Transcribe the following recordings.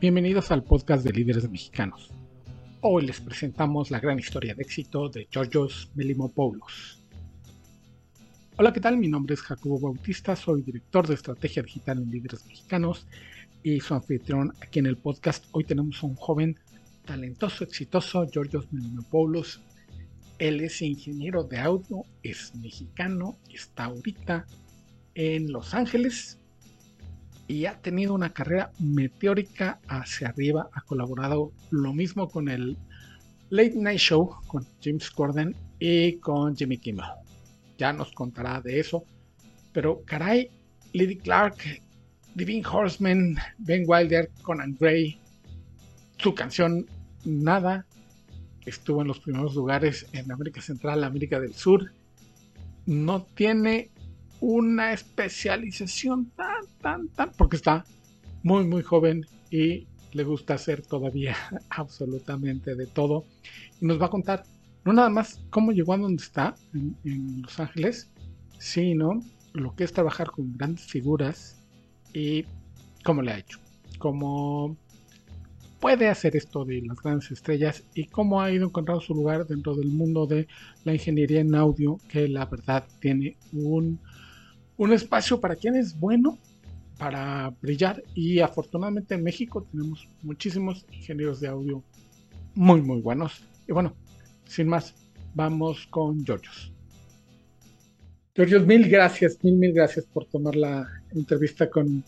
Bienvenidos al podcast de líderes mexicanos. Hoy les presentamos la gran historia de éxito de Georgios Melimopoulos. Hola, ¿qué tal? Mi nombre es Jacobo Bautista, soy director de estrategia digital en líderes mexicanos y su anfitrión aquí en el podcast. Hoy tenemos a un joven talentoso, exitoso, Georgios Melimopoulos. Él es ingeniero de audio, es mexicano, está ahorita en Los Ángeles, y ha tenido una carrera meteórica hacia arriba. Ha colaborado lo mismo con el Late Night Show, con James Corden y con Jimmy Kimmel. Ya nos contará de eso. Pero caray, Lady Clark, Divine Horseman, Ben Wilder, Conan Gray, su canción Nada, estuvo en los primeros lugares en América Central, América del Sur. No tiene una especialización tan, tan, tan, porque está muy, muy joven y le gusta hacer todavía absolutamente de todo. Y nos va a contar no nada más cómo llegó a donde está, en, Los Ángeles, sino lo que es trabajar con grandes figuras y cómo le ha hecho, cómo puede hacer esto de las grandes estrellas y cómo ha ido encontrando su lugar dentro del mundo de la ingeniería en audio, que la verdad tiene un un espacio para quien es bueno para brillar y afortunadamente en México tenemos muchísimos ingenieros de audio muy muy buenos y bueno sin más vamos con Georgios Georgios mil gracias mil mil gracias por tomar la entrevista con,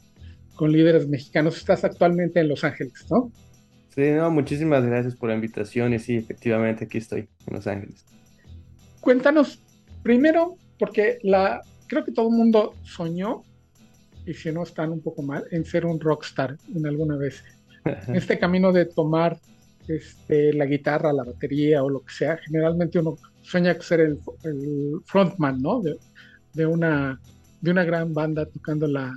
con líderes mexicanos estás actualmente en Los Ángeles ¿no? Sí, no, muchísimas gracias por la invitación y sí, efectivamente aquí estoy en Los Ángeles. Cuéntanos primero, porque la, creo que todo el mundo soñó, y si no están un poco mal, en ser un rockstar en alguna vez. Este camino de tomar este, la guitarra, la batería o lo que sea, generalmente uno sueña con ser el, frontman, ¿no? De, una, de una gran banda tocando la,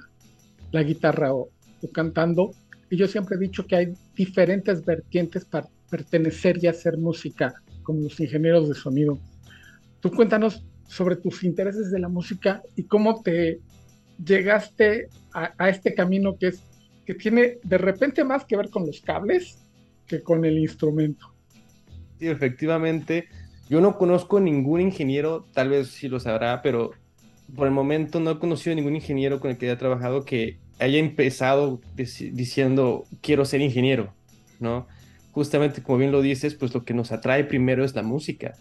guitarra o, cantando. Y yo siempre he dicho que hay diferentes vertientes para pertenecer y hacer música, como los ingenieros de sonido. Tú cuéntanos sobre tus intereses de la música y cómo te llegaste a, este camino que es que tiene de repente más que ver con los cables que con el instrumento. Sí, efectivamente. Yo no conozco ningún ingeniero, tal vez sí lo sabrá, pero por el momento no he conocido ningún ingeniero con el que haya trabajado que haya empezado diciendo quiero ser ingeniero, ¿no? Justamente como bien lo dices, pues lo que nos atrae primero es la música.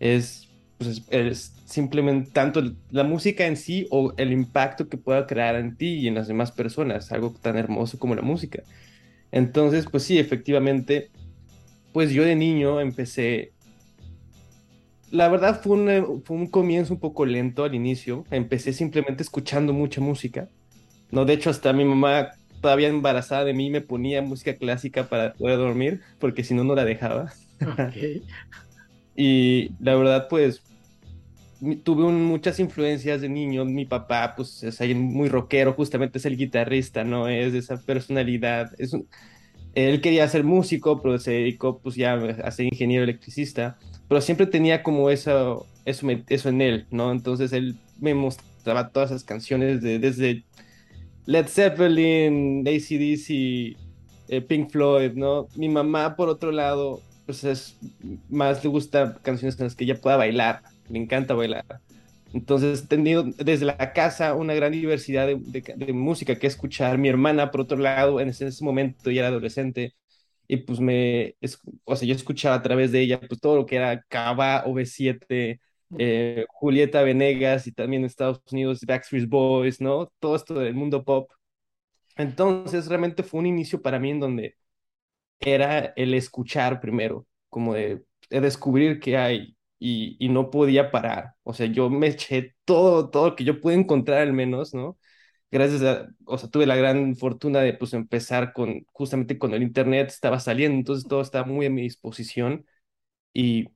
Es pues es, simplemente tanto la música en sí o el impacto que pueda crear en ti y en las demás personas, algo tan hermoso como la música. Entonces, pues sí, efectivamente, pues yo de niño empecé, la verdad fue un, fue un comienzo un poco lento al inicio, empecé simplemente escuchando mucha música, no, de hecho hasta mi mamá todavía embarazada de mí me ponía música clásica para poder dormir, porque si no, no la dejaba. y la verdad, pues tuve muchas influencias de niño. Mi papá, pues, es muy rockero, justamente es el guitarrista, ¿no? Es de esa personalidad. Es él quería ser músico, pero se dedicó, pues, ya a ser ingeniero electricista. Pero siempre tenía como eso, eso, eso en él, ¿no? Entonces él me mostraba todas esas canciones de, desde Led Zeppelin, ACDC, eh, Pink Floyd, ¿no? Mi mamá, por otro lado, pues es más le gusta canciones en las que ella pueda bailar, me encanta bailar. Entonces he tenido desde la casa una gran diversidad de, música que escuchar. Mi hermana, por otro lado, en ese, momento ya era adolescente y pues me, o sea, yo escuchaba a través de ella pues todo lo que era Cava, OV7, eh, Julieta Venegas y también en Estados Unidos Backstreet Boys, ¿no? Todo esto del mundo pop. Entonces realmente fue un inicio para mí en donde era el escuchar primero, como de, de descubrir que hay y, no podía parar. O sea, yo me eché todo, todo que yo pude encontrar al menos, ¿no? Gracias a, o sea, tuve la gran fortuna de pues empezar con, justamente cuando el internet estaba saliendo, entonces todo estaba muy a mi disposición y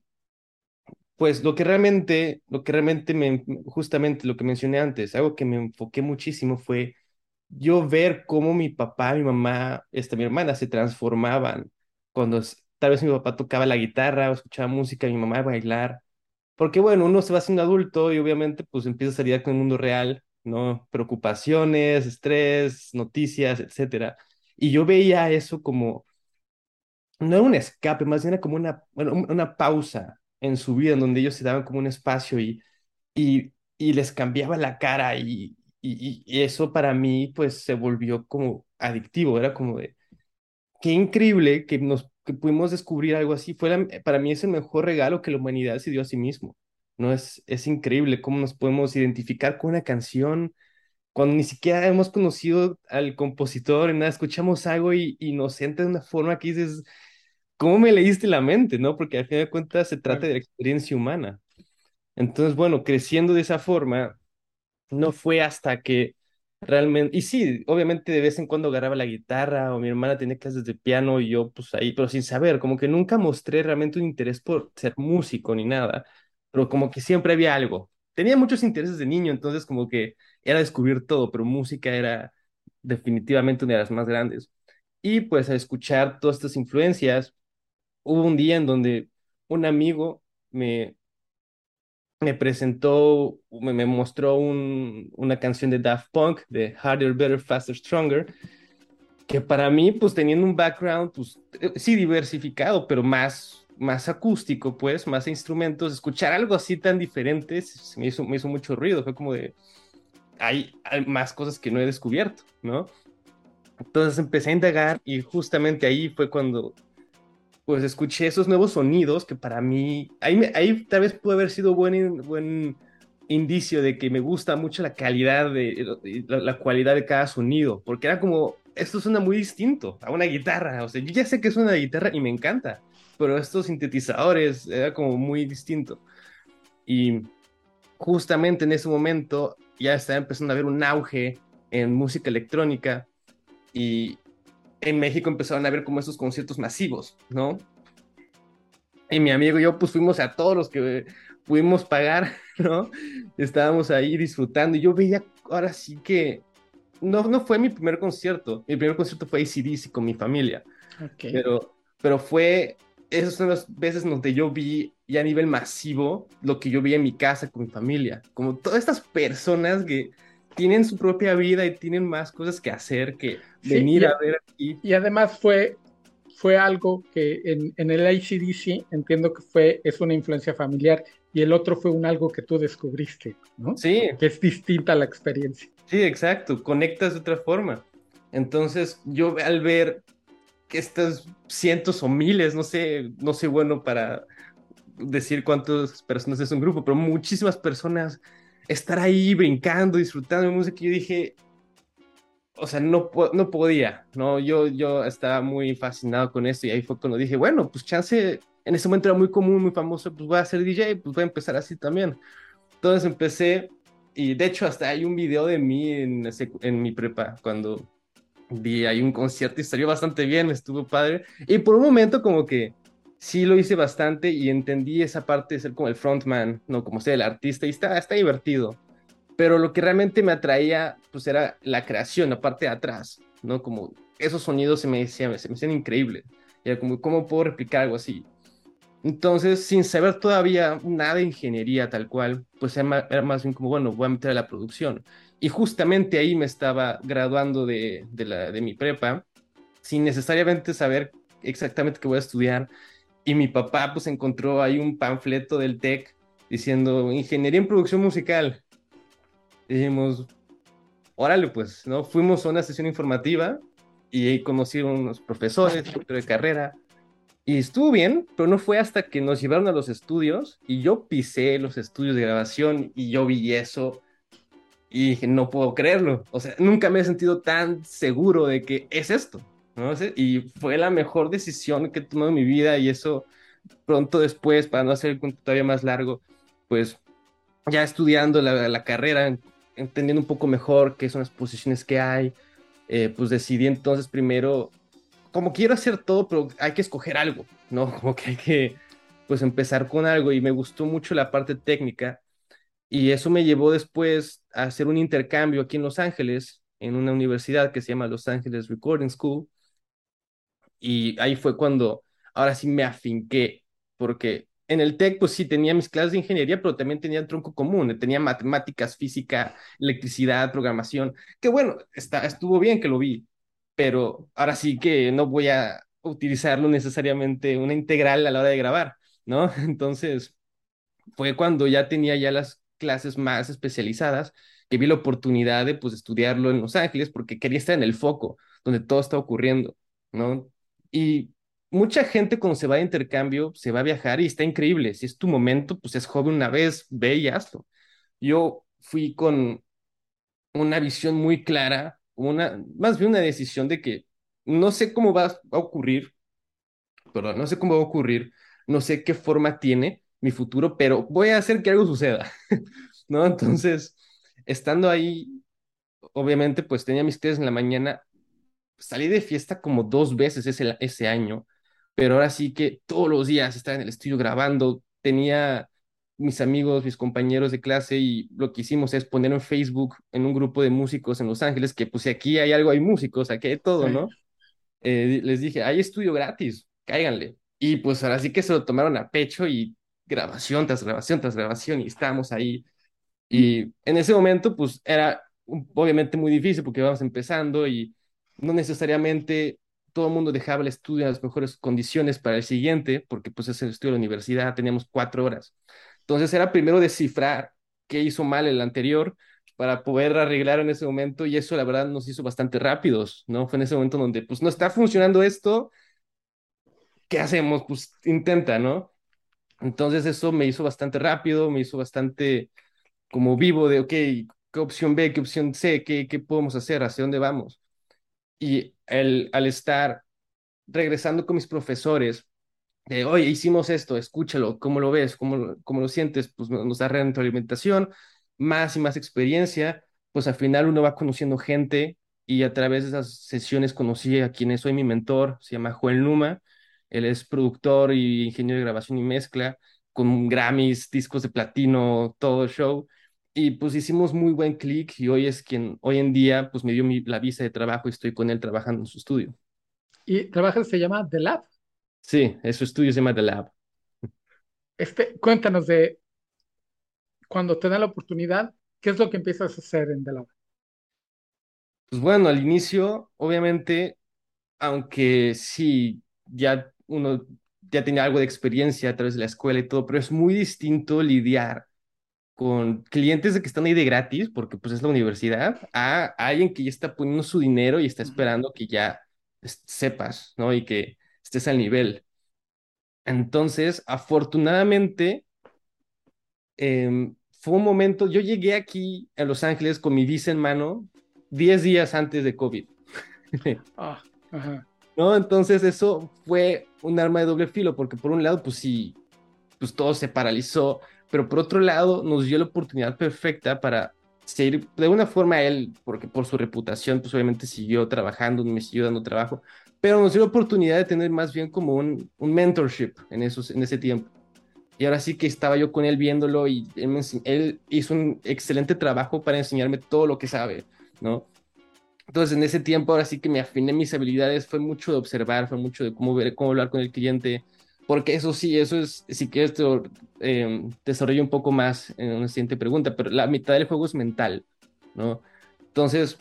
pues lo que realmente, lo que realmente me, justamente lo que mencioné antes, algo que me enfoqué muchísimo fue yo ver cómo mi papá, mi mamá, esta, mi hermana se transformaban cuando Tal vez mi papá tocaba la guitarra o escuchaba música, mi mamá bailar. Porque bueno, uno se va haciendo adulto y obviamente pues empieza a salir con el mundo real, ¿no? Preocupaciones, estrés, noticias, etcétera. Y yo veía eso como, no era un escape, más bien era como una, bueno, una pausa en su vida, en donde ellos se daban como un espacio y, y, y les cambiaba la cara y, y, y eso para mí pues se volvió como adictivo, era como de, qué increíble que nos que pudimos descubrir algo así. Fue para mí es el mejor regalo que la humanidad se dio a sí mismo. ¿no? Es, es increíble cómo nos podemos identificar con una canción cuando ni siquiera hemos conocido al compositor, nada, escuchamos algo y, y nos entra de una forma que dices, ¿cómo me leíste la mente? ¿no? Porque al final de cuentas se trata de la experiencia humana. Entonces, bueno, creciendo de esa forma, no fue hasta que realmente, y sí, obviamente de vez en cuando agarraba la guitarra o mi hermana tenía clases de piano y yo pues ahí, pero sin saber, como que nunca mostré realmente un interés por ser músico ni nada, pero como que siempre había algo. Tenía muchos intereses de niño, entonces como que era descubrir todo, pero música era definitivamente una de las más grandes. Y pues a escuchar todas estas influencias, hubo un día en donde un amigo me, me presentó, me, mostró un, una canción de Daft Punk, de Harder, Better, Faster, Stronger, que para mí, pues teniendo un background, pues eh, sí diversificado, pero más, más acústico, pues, más instrumentos, escuchar algo así tan diferente me hizo, me hizo mucho ruido, fue como de, hay, hay más cosas que no he descubierto, ¿no? Entonces empecé a indagar y justamente ahí fue cuando pues escuché esos nuevos sonidos que para mí, ahí, ahí tal vez puede haber sido buen, buen indicio de que me gusta mucho la calidad, de la, cualidad de cada sonido, porque era como, esto suena muy distinto a una guitarra, o sea, yo ya sé que es una guitarra y me encanta, pero estos sintetizadores era como muy distinto. Y justamente en ese momento ya estaba empezando a haber un auge en música electrónica y, en México empezaron a ver como esos conciertos masivos, ¿no? Y mi amigo y yo pues fuimos a todos los que pudimos pagar, ¿no? Estábamos ahí disfrutando y yo veía ahora sí que no, no fue mi primer concierto, mi primer concierto fue ACDC con mi familia, okay. pero, pero fue, esas son las veces donde yo vi ya a nivel masivo lo que yo vi en mi casa con mi familia, como todas estas personas que tienen su propia vida y tienen más cosas que hacer que venir a ver aquí. Y además fue, fue algo que en, en, el ACDC entiendo que fue, es una influencia familiar y el otro fue un algo que tú descubriste, ¿no? Sí. Que es distinta a la experiencia. Sí, exacto, conectas de otra forma. Entonces yo al ver que estas cientos o miles, no sé, no sé bueno para decir cuántas personas es un grupo, pero muchísimas personas estar ahí brincando, disfrutando de música, yo dije, o sea, no, no podía, ¿no? Yo, yo estaba muy fascinado con esto y ahí fue cuando dije, bueno, pues chance, en ese momento era muy común, muy famoso, pues voy a ser DJ, pues voy a empezar así también. Entonces empecé y de hecho hasta hay un video de mí en, en mi prepa cuando vi ahí un concierto y salió bastante bien, estuvo padre. Y por un momento como que sí lo hice bastante y entendí esa parte de ser como el frontman, no como ser el artista, y está, está divertido. Pero lo que realmente me atraía, pues era la creación, la parte de atrás, ¿no? Como esos sonidos se me decían, se me hacían increíbles. Y era como, ¿cómo puedo replicar algo así? Entonces, sin saber todavía nada de ingeniería tal cual, pues era más bien como, bueno, voy a meter a la producción. Y justamente ahí me estaba graduando de, de, de mi prepa, sin necesariamente saber exactamente qué voy a estudiar, y mi papá pues encontró ahí un panfleto del TEC diciendo Ingeniería en Producción Musical. Dijimos, órale pues, ¿no? Fuimos a una sesión informativa y ahí conocí a unos profesores, de carrera. Y estuvo bien, pero no fue hasta que nos llevaron a los estudios y yo pisé los estudios de grabación y yo vi eso y dije, no puedo creerlo. O sea, nunca me he sentido tan seguro de que es esto. ¿no? Y fue la mejor decisión que he tomado en mi vida y eso pronto después, para no hacer el cuento todavía más largo, pues ya estudiando la, la carrera, entendiendo un poco mejor qué son las posiciones que hay, eh, pues decidí entonces primero, como quiero hacer todo, pero hay que escoger algo, ¿no? Como que hay que, pues empezar con algo. Y me gustó mucho la parte técnica. Y eso me llevó después a hacer un intercambio aquí en Los Ángeles, en una universidad que se llama Los Ángeles Recording School, y ahí fue cuando ahora sí me afinqué, porque en el TEC pues sí tenía mis clases de ingeniería, pero también tenía tronco común, tenía matemáticas, física, electricidad, programación, que bueno, estuvo bien que lo vi, pero ahora sí que no voy a utilizarlo necesariamente una integral a la hora de grabar, ¿no? Entonces, fue cuando ya tenía ya las clases más especializadas que vi la oportunidad de pues estudiarlo en Los Ángeles porque quería estar en el foco donde todo está ocurriendo, ¿no? Y mucha gente cuando se va de intercambio se va a viajar y está increíble. Si es tu momento, pues es joven una vez, ve y hazlo. Yo fui con una visión muy clara, una, más bien una decisión de que no sé cómo va a ocurrir, perdón, no sé cómo va a ocurrir, no sé qué forma tiene mi futuro, pero voy a hacer que algo suceda, ¿no? Entonces, estando ahí, obviamente, pues tenía mis clases en la mañana, salí de fiesta como dos veces ese, ese año, pero ahora sí que todos los días estaba en el estudio grabando, tenía mis amigos, mis compañeros de clase y lo que hicimos es poner en Facebook en un grupo de músicos en Los Ángeles, que pues si aquí hay algo, hay músicos, aquí hay todo, ¿no? Eh, les dije, hay estudio gratis, cáiganle. Y pues ahora sí que se lo tomaron a pecho y grabación tras grabación tras grabación y estábamos ahí. Y en ese momento pues era obviamente muy difícil porque íbamos empezando y no necesariamente todo el mundo dejaba el estudio en las mejores condiciones para el siguiente, porque pues es el estudio de la universidad, teníamos cuatro horas. Entonces era primero descifrar qué hizo mal el anterior para poder arreglar en ese momento y eso la verdad nos hizo bastante rápidos, ¿no? Fue en ese momento donde pues no está funcionando esto, ¿qué hacemos? Pues intenta, ¿no? Entonces eso me hizo bastante rápido, me hizo bastante como vivo de, ok, ¿qué opción B, qué opción C, qué, qué podemos hacer, hacia dónde vamos? Y el, al estar regresando con mis profesores, de, oye, hicimos esto, escúchalo, ¿cómo lo ves? ¿Cómo, cómo lo sientes? Pues nos da retroalimentación, más y más experiencia, pues al final uno va conociendo gente y a través de esas sesiones conocí a quien es hoy mi mentor, se llama Joel Numa, él es productor y ingeniero de grabación y mezcla, con Grammys, discos de platino, todo el show, y pues hicimos muy buen clic y hoy es quien, hoy en día, pues me dio mi, la visa de trabajo y estoy con él trabajando en su estudio. ¿Y trabajas se llama The Lab? Sí, su estudio se llama The Lab. Este, cuéntanos de cuando te dan la oportunidad, ¿qué es lo que empiezas a hacer en The Lab? Pues bueno, al inicio, obviamente, aunque sí, ya uno ya tenía algo de experiencia a través de la escuela y todo, pero es muy distinto lidiar con clientes de que están ahí de gratis, porque pues es la universidad, a alguien que ya está poniendo su dinero y está esperando que ya sepas, ¿no? Y que estés al nivel. Entonces, afortunadamente, em, fue un momento, yo llegué aquí a Los Ángeles con mi visa en mano 10 días antes de COVID. ah, ¿No? Entonces eso fue un arma de doble filo, porque por un lado, pues sí, pues todo se paralizó, pero por otro lado nos dio la oportunidad perfecta para seguir, de una forma él, porque por su reputación, pues obviamente siguió trabajando, me siguió dando trabajo, pero nos dio la oportunidad de tener más bien como un, un mentorship en, esos, en ese tiempo. Y ahora sí que estaba yo con él viéndolo y él, hizo un excelente trabajo para enseñarme todo lo que sabe, ¿no? Entonces en ese tiempo ahora sí que me afiné mis habilidades, fue mucho de observar, fue mucho de cómo ver, cómo hablar con el cliente, porque eso sí, eso es, si quieres te eh, desarrollo un poco más en una siguiente pregunta, pero la mitad del juego es mental, ¿no? Entonces,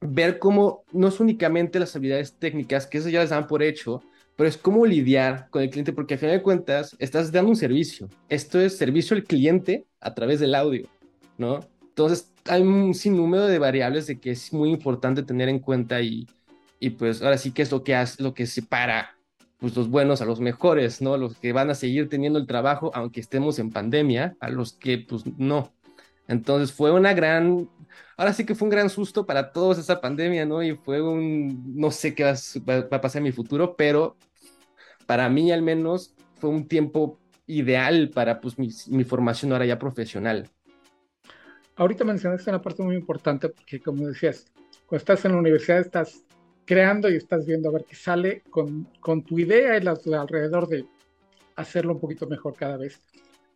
ver cómo no es únicamente las habilidades técnicas, que eso ya les dan por hecho, pero es cómo lidiar con el cliente, porque al final de cuentas estás dando un servicio. Esto es servicio al cliente a través del audio, ¿no? Entonces, hay un sinnúmero de variables de que es muy importante tener en cuenta y, y pues ahora sí que es lo que hace, lo que separa pues los buenos a los mejores, ¿no? Los que van a seguir teniendo el trabajo aunque estemos en pandemia, a los que pues no. Entonces fue una gran, ahora sí que fue un gran susto para todos esa pandemia, ¿no? Y fue un, no sé qué va, a pasar en mi futuro, pero para mí al menos fue un tiempo ideal para pues mi, mi formación ahora ya profesional. Ahorita mencionaste una parte muy importante porque como decías, cuando estás en la universidad estás creando y estás viendo a ver qué sale con, con tu idea y alrededor de hacerlo un poquito mejor cada vez.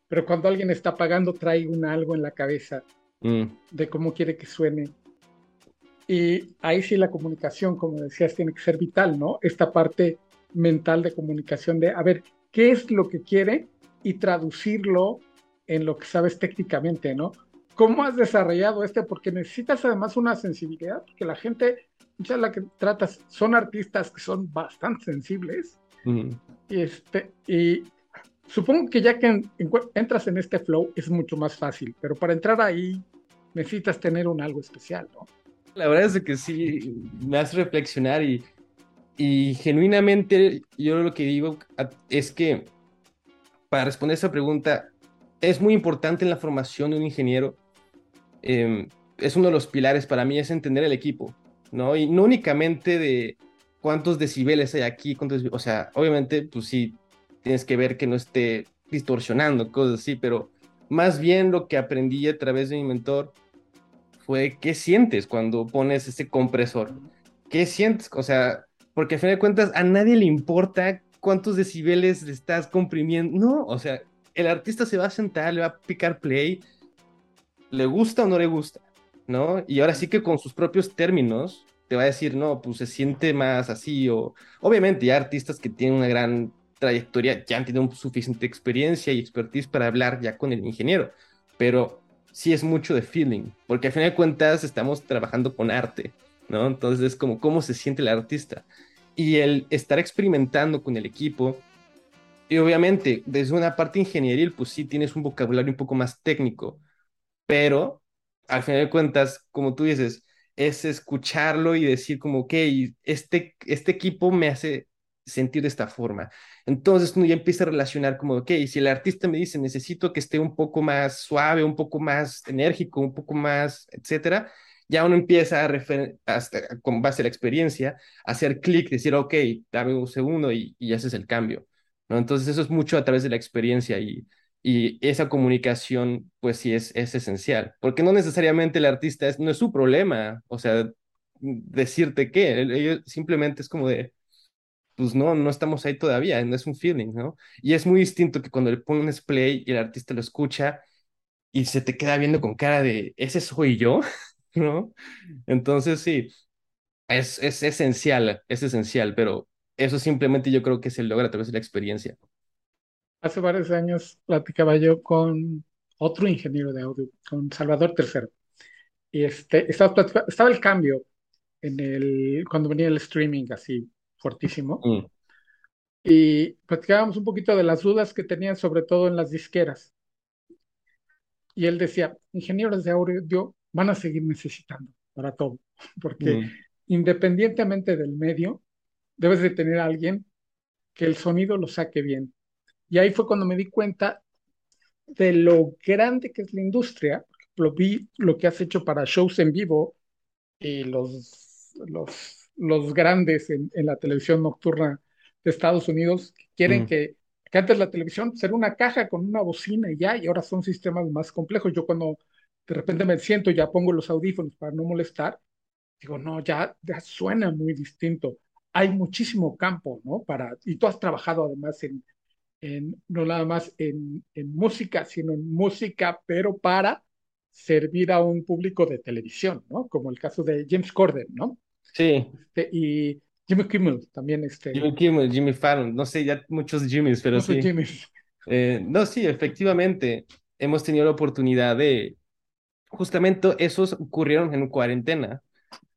Pero cuando alguien está pagando, trae un algo en la cabeza mm. de cómo quiere que suene. Y ahí sí la comunicación, como decías, tiene que ser vital, ¿no? Esta parte mental de comunicación de, a ver, ¿qué es lo que quiere? Y traducirlo en lo que sabes técnicamente, ¿no? ¿Cómo has desarrollado este? Porque necesitas además una sensibilidad, porque la gente, mucha la que tratas, son artistas que son bastante sensibles. Y, este, y supongo que ya que entras en este flow es mucho más fácil, pero para entrar ahí necesitas tener un algo especial, ¿no? La verdad es que sí, me hace reflexionar y, y genuinamente yo lo que digo es que para responder esa pregunta, es muy importante en la formación de un ingeniero. Em, es uno de los pilares para mí, es entender el equipo, ¿no? Y no únicamente de cuántos decibeles hay aquí, cuántos, o sea, obviamente, pues sí, tienes que ver que no esté distorsionando, cosas así, pero más bien lo que aprendí a través de mi mentor fue qué sientes cuando pones ese compresor, qué sientes, o sea, porque a fin de cuentas a nadie le importa cuántos decibeles le estás comprimiendo, no, o sea, el artista se va a sentar, le va a picar play, le gusta o no le gusta, ¿no? Y ahora sí que con sus propios términos te va a decir, no, pues se siente más así, o obviamente ya artistas que tienen una gran trayectoria ya han tenido suficiente experiencia y expertise para hablar ya con el ingeniero, pero sí es mucho de feeling, porque al final de cuentas estamos trabajando con arte, ¿no? Entonces es como cómo se siente el artista. Y el estar experimentando con el equipo, y obviamente desde una parte ingenieril, pues sí tienes un vocabulario un poco más técnico, pero al final de cuentas, como tú dices, es escucharlo y decir como, ok, este, este equipo me hace sentir de esta forma. Entonces uno ya empieza a relacionar como, ok, si el artista me dice, necesito que esté un poco más suave, un poco más enérgico, un poco más, etcétera, ya uno empieza a, hasta, con base a la experiencia, a hacer clic, decir, ok, dame un segundo y, y haces el cambio. ¿no? Entonces eso es mucho a través de la experiencia y, y esa comunicación, pues sí, es, es esencial, porque no necesariamente el artista es, no es su problema, o sea, decirte qué, ellos simplemente es como de, pues no, no estamos ahí todavía, no es un feeling, ¿no? Y es muy distinto que cuando le pones play y el artista lo escucha y se te queda viendo con cara de, ese soy yo, ¿no? Entonces sí, es, es esencial, es esencial, pero eso simplemente yo creo que se logra a través de la experiencia. Hace varios años platicaba yo con otro ingeniero de audio, con Salvador Tercero. Y este, estaba, estaba el cambio en el, cuando venía el streaming así fuertísimo. Mm. Y platicábamos un poquito de las dudas que tenían, sobre todo en las disqueras. Y él decía, ingenieros de audio van a seguir necesitando para todo, porque mm. independientemente del medio, debes de tener a alguien que el sonido lo saque bien. Y ahí fue cuando me di cuenta de lo grande que es la industria. Lo vi lo que has hecho para shows en vivo y los, los los grandes en, la televisión nocturna de Estados Unidos quieren que, que, antes la televisión era una caja con una bocina y ya, y ahora son sistemas más complejos. Yo cuando de repente me siento, ya pongo los audífonos para no molestar, digo, no, ya, ya suena muy distinto. Hay muchísimo campo, ¿no? Para, y tú has trabajado además en, en no nada más en, en música, sino en música, pero para servir a un público de televisión, ¿no? Como el caso de James Corden, ¿no? Sí. Este, y Jimmy Kimmel también. Este... Jimmy Kimmel, Jimmy Fallon, no sé, ya muchos Jimmys, pero sí. Eh, no, sí, efectivamente, hemos tenido la oportunidad de, justamente esos ocurrieron en cuarentena,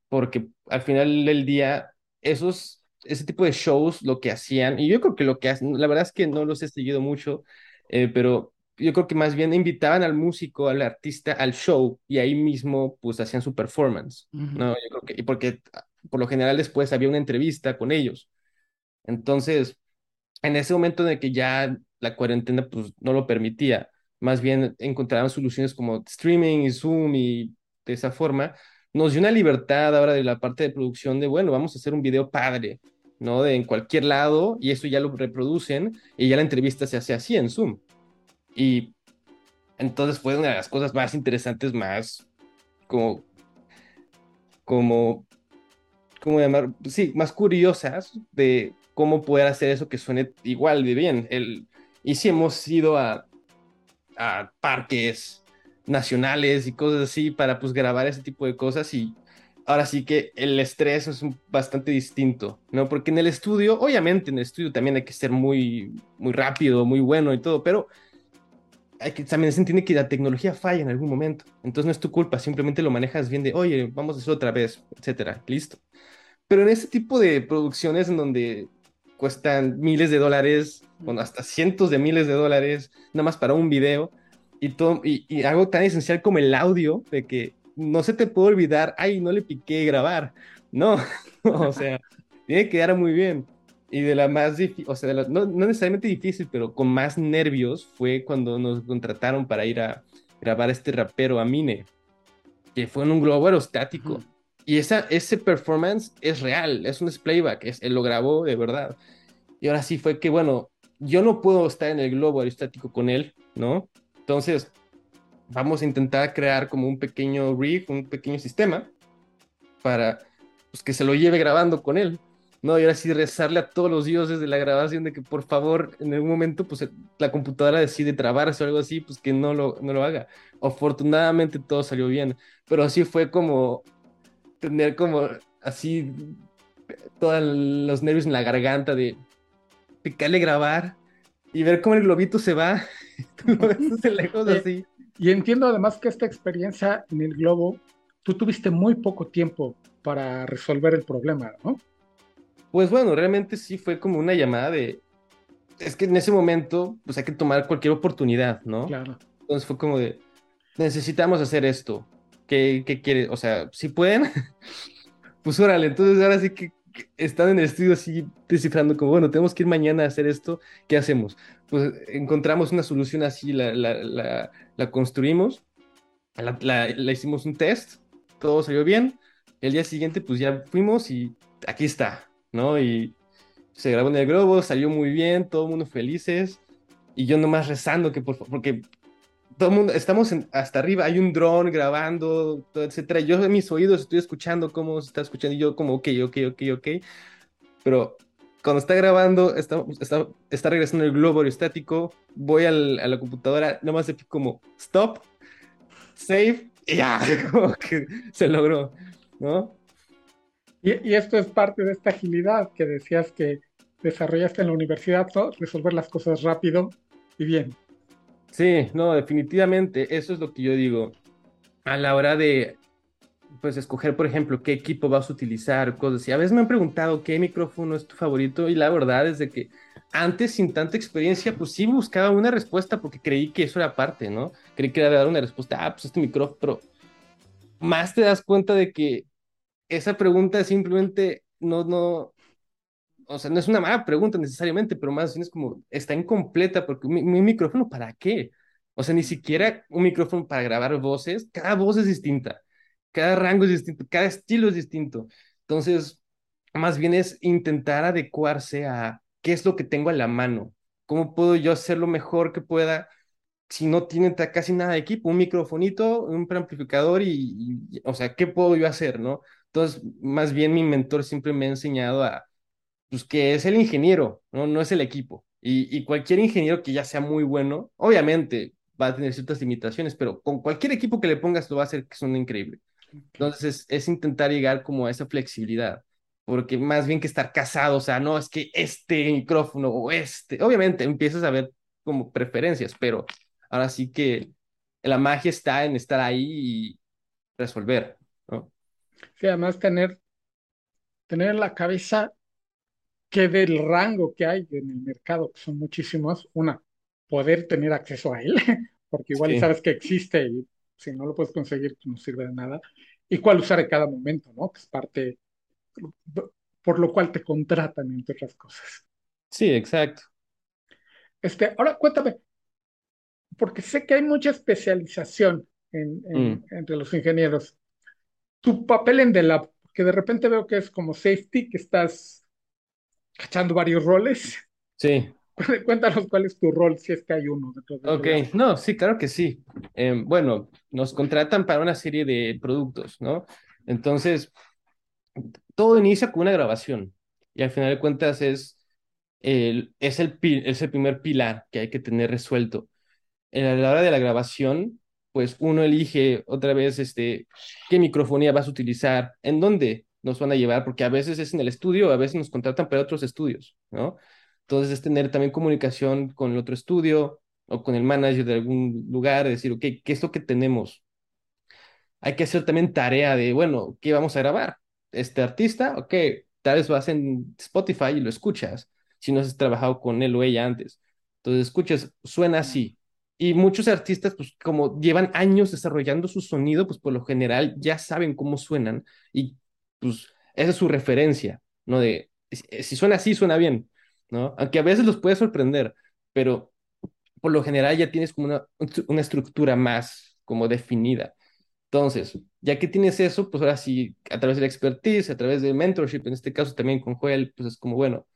porque al final del día, esos, ese tipo de shows, lo que hacían, y yo creo que lo que hacen, la verdad es que no los he seguido mucho, eh, pero yo creo que más bien invitaban al músico, al artista, al show y ahí mismo pues hacían su performance, ¿no? Yo creo que, y porque por lo general después había una entrevista con ellos. Entonces, en ese momento en el que ya la cuarentena pues no lo permitía, más bien encontraban soluciones como streaming y Zoom y de esa forma, nos dio una libertad ahora de la parte de producción de, bueno, vamos a hacer un video padre, ¿no? De en cualquier lado y eso ya lo reproducen y ya la entrevista se hace así en Zoom. Y entonces fue una de las cosas más interesantes, más como, como, ¿cómo llamar? Sí, más curiosas de cómo poder hacer eso que suene igual de bien. El, y si hemos ido a, a parques nacionales y cosas así para pues grabar ese tipo de cosas y ahora sí que el estrés es bastante distinto, ¿no? Porque en el estudio, obviamente en el estudio también hay que ser muy, muy rápido, muy bueno y todo, pero hay que, también se entiende que la tecnología falla en algún momento. Entonces no es tu culpa, simplemente lo manejas bien de, oye, vamos a hacer otra vez, etcétera, listo. Pero en este tipo de producciones en donde cuestan miles de dólares, bueno, hasta cientos de miles de dólares, nada más para un video, y, todo, y, y algo tan esencial como el audio, de que no se te puede olvidar, ay, no le piqué grabar. No, o sea, tiene que quedar muy bien. Y de la más difícil, o sea, no, no, necesariamente difícil, pero con más nervios fue cuando nos contrataron para ir a grabar este rapero Amine, que fue en un globo aerostático. Y esa, ese performance es real, es un playback, es, él lo grabó de verdad. Y ahora sí fue que, bueno, yo no puedo estar en el globo aerostático con él, ¿no? Entonces, vamos a intentar crear como un pequeño rig, un pequeño sistema para pues, que se lo lleve grabando con él. No, y ahora sí rezarle a todos los dioses de la grabación de que por favor en algún momento pues la computadora decide trabarse o algo así, pues que no lo, no lo haga. Afortunadamente todo salió bien, pero así fue como tener como así todos los nervios en la garganta de picarle grabar y ver cómo el globito se va, tú lo ves lejos así. Y entiendo además que esta experiencia en el globo, tú tuviste muy poco tiempo para resolver el problema, ¿no? Pues bueno, realmente sí fue como una llamada de, es que en ese momento, pues hay que tomar cualquier oportunidad, ¿no? Claro. Entonces fue como de, necesitamos hacer esto. ¿Qué, qué quiere? O sea, si pueden, pues órale. Entonces ahora sí que, están en el estudio así descifrando como, bueno, tenemos que ir mañana a hacer esto, ¿qué hacemos? Pues encontramos una solución así, la, la, la, la construimos, la, hicimos un test, todo salió bien. El día siguiente, pues ya fuimos y aquí está, ¿no? Y se grabó en el globo, salió muy bien, todo el mundo felices. Y yo nomás rezando que por porque todo el mundo, estamos hasta arriba, hay un dron grabando, etcétera. Yo en mis oídos estoy escuchando cómo se está escuchando y yo como, ok, ok, ok, ok. Pero cuando está grabando, está, está, está regresando el globo aerostático, voy al, a la computadora, nomás de como stop, save, y ya, como que se logró, ¿no? Y, esto es parte de esta agilidad que decías que desarrollaste en la universidad, resolver las cosas rápido y bien. Sí, no, definitivamente, eso es lo que yo digo. A la hora de, pues, escoger, por ejemplo, qué equipo vas a utilizar, cosas así. A veces me han preguntado qué micrófono es tu favorito y la verdad es de que antes, sin tanta experiencia, pues sí buscaba una respuesta porque creí que eso era parte, ¿no? Creí que era dar una respuesta, ah, pues este micrófono, pero más te das cuenta de que esa pregunta simplemente no, no, o sea, no es una mala pregunta necesariamente, pero más bien es como, está incompleta porque mi, micrófono, ¿para qué? O sea, ni siquiera un micrófono para grabar voces, cada voz es distinta, cada rango es distinto, cada estilo es distinto. Entonces, más bien es intentar adecuarse a qué es lo que tengo a la mano, cómo puedo yo hacer lo mejor que pueda si no tienen casi nada de equipo, un microfonito, un amplificador y, y, o sea, ¿qué puedo yo hacer, no? Entonces, más bien mi mentor siempre me ha enseñado a, pues que es el ingeniero, no, no es el equipo. Y, cualquier ingeniero que ya sea muy bueno, obviamente va a tener ciertas limitaciones, pero con cualquier equipo que le pongas lo va a hacer que son increíble. Entonces, es, intentar llegar como a esa flexibilidad porque más bien que estar casado, o sea, no es que este micrófono o este, obviamente empiezas a ver como preferencias, pero ahora sí que la magia está en estar ahí y resolver, ¿no? Sí, además tener, tener en la cabeza que del rango que hay en el mercado, que son muchísimos, una, poder tener acceso a él, porque igual sabes que existe y si no lo puedes conseguir, pues no sirve de nada, y cuál usar en cada momento, ¿no? Que es parte, por lo cual te contratan, entre otras cosas. Sí, exacto. Este, ahora cuéntame, porque sé que hay mucha especialización en, mm. entre los ingenieros tu papel en The Lab, que de repente veo que es como safety, que estás cachando varios roles. Sí. Cuéntanos cuál es tu rol, si es que hay uno. ok, no, sí, claro que sí. Em, bueno, nos contratan para una serie de productos, ¿no? Entonces, todo inicia con una grabación y al final de cuentas es el, es el, es el primer pilar que hay que tener resuelto. a la hora de la grabación, pues uno elige otra vez este, qué microfonía vas a utilizar, en dónde nos van a llevar, porque a veces es en el estudio, a veces nos contratan para otros estudios, ¿no? Entonces es tener también comunicación con el otro estudio, o con el manager de algún lugar, decir, ok, ¿qué es lo que tenemos? Hay que hacer también tarea de, bueno, ¿qué vamos a grabar? Este artista, ok, tal vez vas en Spotify y lo escuchas, si no has trabajado con él o ella antes. Entonces escuchas, suena así. Y muchos artistas, pues como llevan años desarrollando su sonido, pues por lo general ya saben cómo suenan y pues esa es su referencia, ¿no? De si suena así, suena bien, ¿no? Aunque a veces los puede sorprender, pero por lo general ya tienes como una, una estructura más como definida. Entonces, ya que tienes eso, pues ahora sí, a través de la expertise, a través del mentorship, en este caso también con Joel, pues es como, bueno,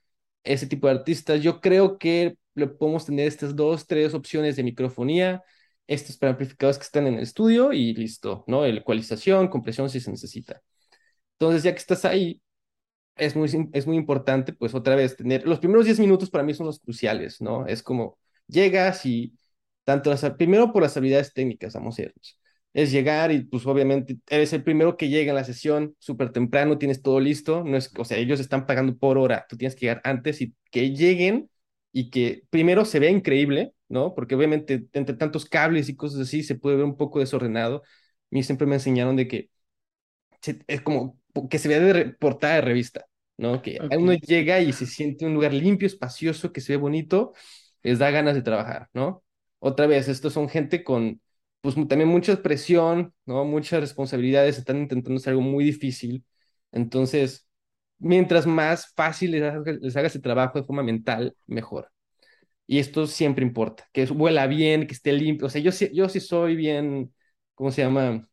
ese tipo de artistas, yo creo que le podemos tener estas dos, tres opciones de microfonía, estos para amplificadores que están en el estudio y listo, ¿no? El ecualización, compresión si se necesita. Entonces, ya que estás ahí, es muy, es muy importante, pues otra vez, tener, los primeros 10 minutos para mí son los cruciales, ¿no? Es como llegas y tanto las, primero por las habilidades técnicas, vamos a irnos es llegar y pues obviamente eres el primero que llega a la sesión súper temprano, tienes todo listo, no es, o sea, ellos están pagando por hora, tú tienes que llegar antes y que lleguen y que primero se vea increíble, ¿no? Porque obviamente entre tantos cables y cosas así se puede ver un poco desordenado. A mí siempre me enseñaron de que es como que se vea de portada de revista, ¿no? Que uno llega y se siente un lugar limpio, espacioso, que se ve bonito, les da ganas de trabajar, ¿no? Otra vez, estos son gente con pues también mucha presión, ¿no? Muchas responsabilidades, están intentando hacer algo muy difícil. Entonces, mientras más fácil les hagas, les haga ese trabajo de forma mental, mejor. Y esto siempre importa, que vuela bien, que esté limpio. O sea, yo, yo sí soy bien, ¿cómo se llama?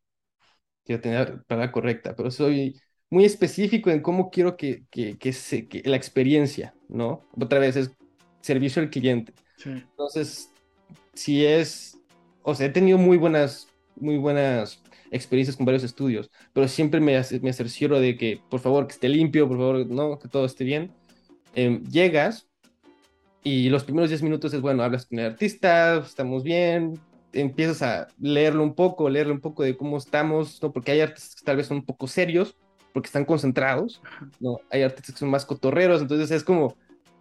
Quiero tener la palabra correcta, pero soy muy específico en cómo quiero que, que, que, se, que la experiencia, ¿no? Otra vez es servicio al cliente. Entonces, si es o sea, he tenido muy buenas, muy buenas experiencias con varios estudios, pero siempre me, me cercioro de que, por favor, que esté limpio, por favor, no, que todo esté bien. Em, llegas y los primeros 10 minutos es, bueno, hablas con el artista, estamos bien, empiezas a leerlo un poco, leerlo un poco de cómo estamos, ¿no? Porque hay artistas que tal vez son un poco serios, porque están concentrados, ¿no? Hay artistas que son más cotorreros, entonces es como,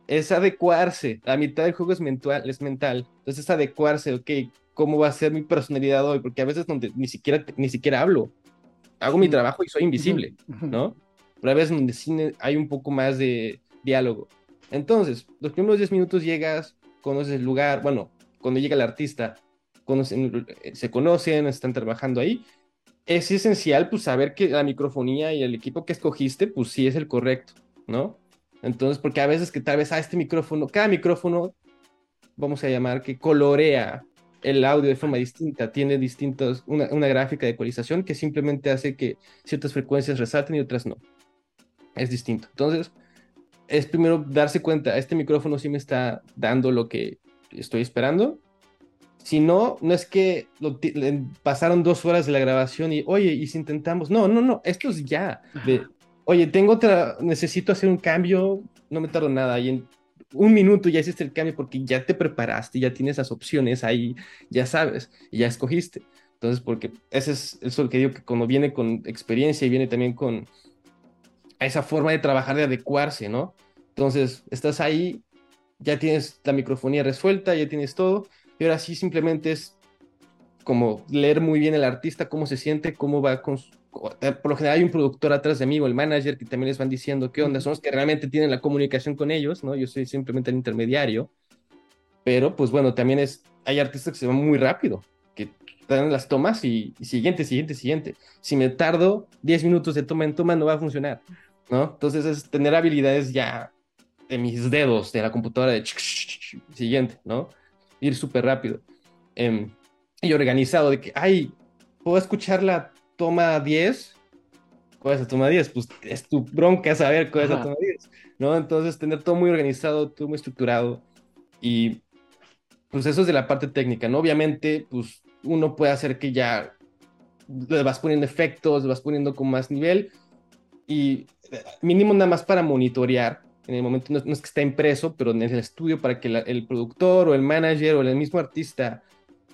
es adecuarse, la mitad del juego es mental, es mental, entonces es adecuarse, ok, cómo va a ser mi personalidad hoy, porque a veces donde ni siquiera, ni siquiera hablo, hago mi trabajo y soy invisible, ¿no? Pero a veces donde cine hay un poco más de diálogo. Entonces, los primeros 10 minutos llegas, conoces el lugar, bueno, cuando llega el artista, conocen, se conocen, están trabajando ahí. Es esencial, pues, saber que la microfonía y el equipo que escogiste, pues, sí es el correcto, ¿no? Entonces, porque a veces que tal vez, a ah, este micrófono, cada micrófono, vamos a llamar que colorea el audio de forma distinta, tiene distintos, una, una, gráfica de ecualización que simplemente hace que ciertas frecuencias resalten y otras no. Es distinto. Entonces, es primero darse cuenta, este micrófono sí me está dando lo que estoy esperando. Si no, no es que lo, pasaron dos horas de la grabación y, oye, y si intentamos, no, no, no, esto es ya. De, oye, tengo otra, necesito hacer un cambio, no me tardo nada. Y en un minuto ya hiciste el cambio porque ya te preparaste, ya tienes esas opciones ahí, ya sabes, y ya escogiste. Entonces, porque ese es eso que digo que cuando viene con experiencia y viene también con esa forma de trabajar, de adecuarse, ¿no? Entonces, estás ahí, ya tienes la microfonía resuelta, ya tienes todo, y ahora sí simplemente es como leer muy bien el artista, cómo se siente, cómo va con, eh, por lo general hay un productor atrás de mí o el manager que también les van diciendo qué onda, son los que realmente tienen la comunicación con ellos, ¿no? Yo soy simplemente el intermediario, pero pues bueno, también es, hay artistas que se van muy rápido, que dan las tomas y, siguiente, siguiente, siguiente. Si me tardo 10 minutos de toma en toma no va a funcionar, ¿no? Entonces es tener habilidades ya de mis dedos, de la computadora de siguiente, ¿no? Ir súper rápido. Em, y organizado de que, ay, puedo escuchar la toma 10, ¿cuál es la toma 10? Pues es tu bronca saber cuál es la toma 10, ¿no? Entonces, tener todo muy organizado, todo muy estructurado y pues eso es de la parte técnica, ¿no? Obviamente, pues uno puede hacer que ya le vas poniendo efectos, le vas poniendo con más nivel y eh, mínimo nada más para monitorear. En el momento no, es que está impreso, pero en el estudio para que el productor o el manager o el mismo artista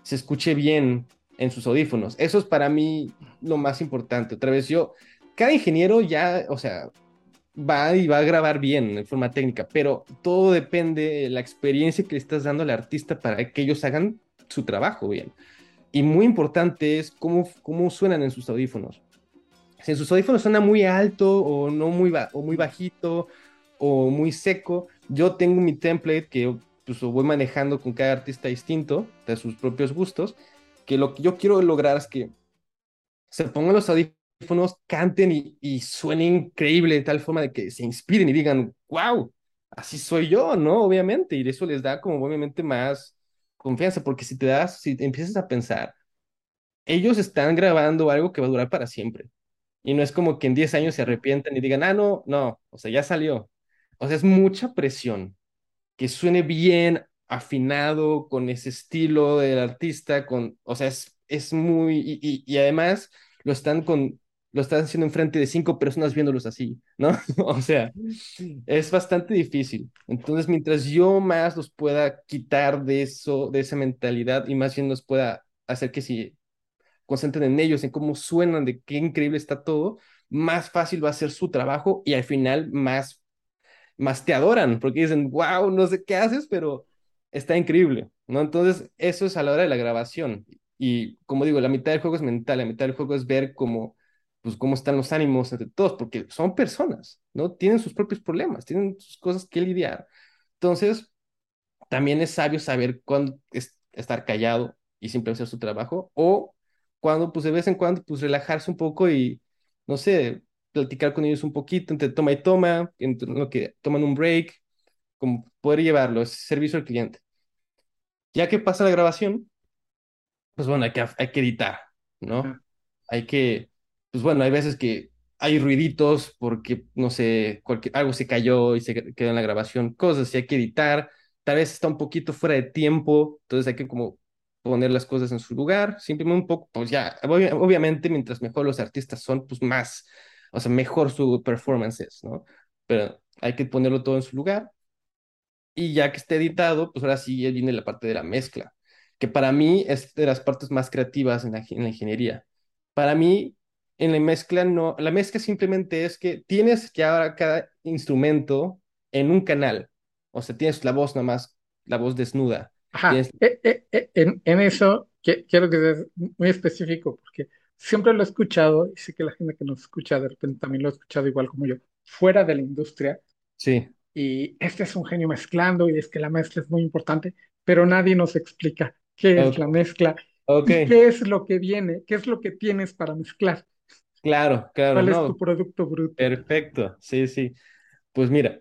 se escuche bien en sus audífonos. Eso es para mí lo más importante. Otra vez, yo, cada ingeniero ya, o sea, va y va a grabar bien en forma técnica, pero todo depende de la experiencia que le estás dando al artista para que ellos hagan su trabajo bien. Y muy importante es cómo, cómo suenan en sus audífonos. Si en sus audífonos suena muy alto o no muy, o muy bajito o muy seco, yo tengo mi template que pues, voy manejando con cada artista distinto de sus propios gustos, que lo que yo quiero lograr es que se pongan los audífonos, canten y, y suenen increíble de tal forma de que se inspiren y digan, wow, así soy yo, ¿no? Obviamente, y eso les da como obviamente más confianza, porque si te das, si empiezas a pensar, ellos están grabando algo que va a durar para siempre. Y no es como que en 10 años se arrepientan y digan, ah, no, no, o sea, ya salió. O sea, es mucha presión. Que suene bien, afinado, con ese estilo del artista, con, o sea, es, es muy, y, y, además lo están con, lo están haciendo enfrente de cinco personas viéndolos así, ¿no? o sea, es bastante difícil. Entonces, mientras yo más los pueda quitar de eso, de esa mentalidad y más bien los pueda hacer que si concentren en ellos, en cómo suenan, de qué increíble está todo, más fácil va a ser su trabajo y al final más, más te adoran, porque dicen, wow, no sé qué haces, pero está increíble, ¿no? Entonces, eso es a la hora de la grabación. Y como digo, la mitad del juego es mental, la mitad del juego es ver cómo, pues, cómo están los ánimos entre todos, porque son personas, ¿no? Tienen sus propios problemas, tienen sus cosas que lidiar. Entonces, también es sabio saber cuándo estar callado y simplemente hacer su trabajo, o cuando, pues de vez en cuando, pues relajarse un poco y, no sé, platicar con ellos un poquito, entre toma y toma, entre lo que toman un break, como poder llevarlo, es servicio al cliente. Ya que pasa la grabación, pues bueno, hay que, hay que editar, ¿no? Hay que, pues bueno, hay veces que hay ruiditos porque, no sé, cualquier, algo se cayó y se quedó en la grabación, cosas y hay que editar, tal vez está un poquito fuera de tiempo, entonces hay que como poner las cosas en su lugar, simplemente un poco, pues ya, obviamente mientras mejor los artistas son, pues más, o sea, mejor su performance ¿no? Pero hay que ponerlo todo en su lugar. Y ya que esté editado, pues ahora sí viene la parte de la mezcla, que para mí es de las partes más creativas en la, en la ingeniería. Para mí, en la mezcla no, la mezcla simplemente es que tienes que ahora cada instrumento en un canal, o sea, tienes la voz nada más, la voz desnuda Ajá, eh, eh, eh, en, en, eso quiero que seas muy específico, porque siempre lo he escuchado, y sé que la gente que nos escucha de repente también lo ha escuchado igual como yo, fuera de la industria. Sí. Y este es un genio mezclando, y es que la mezcla es muy importante, pero nadie nos explica qué es la mezcla, okay. y qué es lo que viene, qué es lo que tienes para mezclar. Claro, claro. ¿Cuál es tu producto bruto? Perfecto, sí, sí. Pues mira,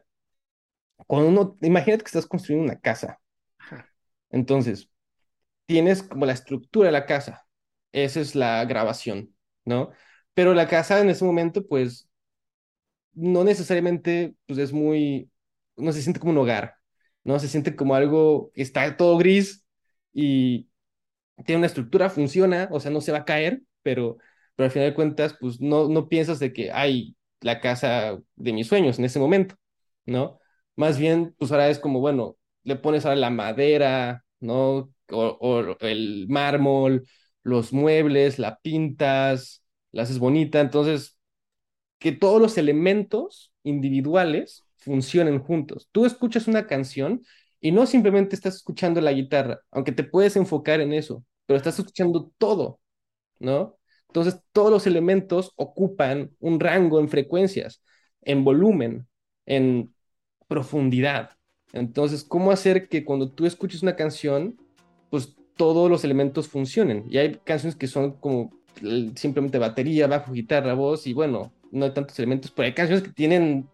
cuando uno, imagínate que estás construyendo una casa entonces, tienes como la estructura de la casa. Esa es la grabación, ¿no? Pero la casa en ese momento, pues, no necesariamente, pues, es muy, no se siente como un hogar, ¿no? Se siente como algo está todo gris y tiene una estructura, funciona, o sea, no se va a caer, pero, pero al final de cuentas, pues, no, no piensas de que hay la casa de mis sueños en ese momento, ¿no? Más bien, pues ahora es como, bueno, le pones ahora la madera, ¿no? O, el mármol, los muebles, la pintas, la haces bonita. Entonces, que todos los elementos individuales funcionen juntos. Tú escuchas una canción y no simplemente estás escuchando la guitarra, aunque te puedes enfocar en eso, pero estás escuchando todo, ¿no? Entonces, todos los elementos ocupan un rango en frecuencias, en volumen, en profundidad. Entonces, ¿cómo hacer que cuando tú escuches una canción, pues todos los elementos funcionen? Y hay canciones que son como simplemente batería, bajo, guitarra, voz, y bueno, no hay tantos elementos, pero hay canciones que tienen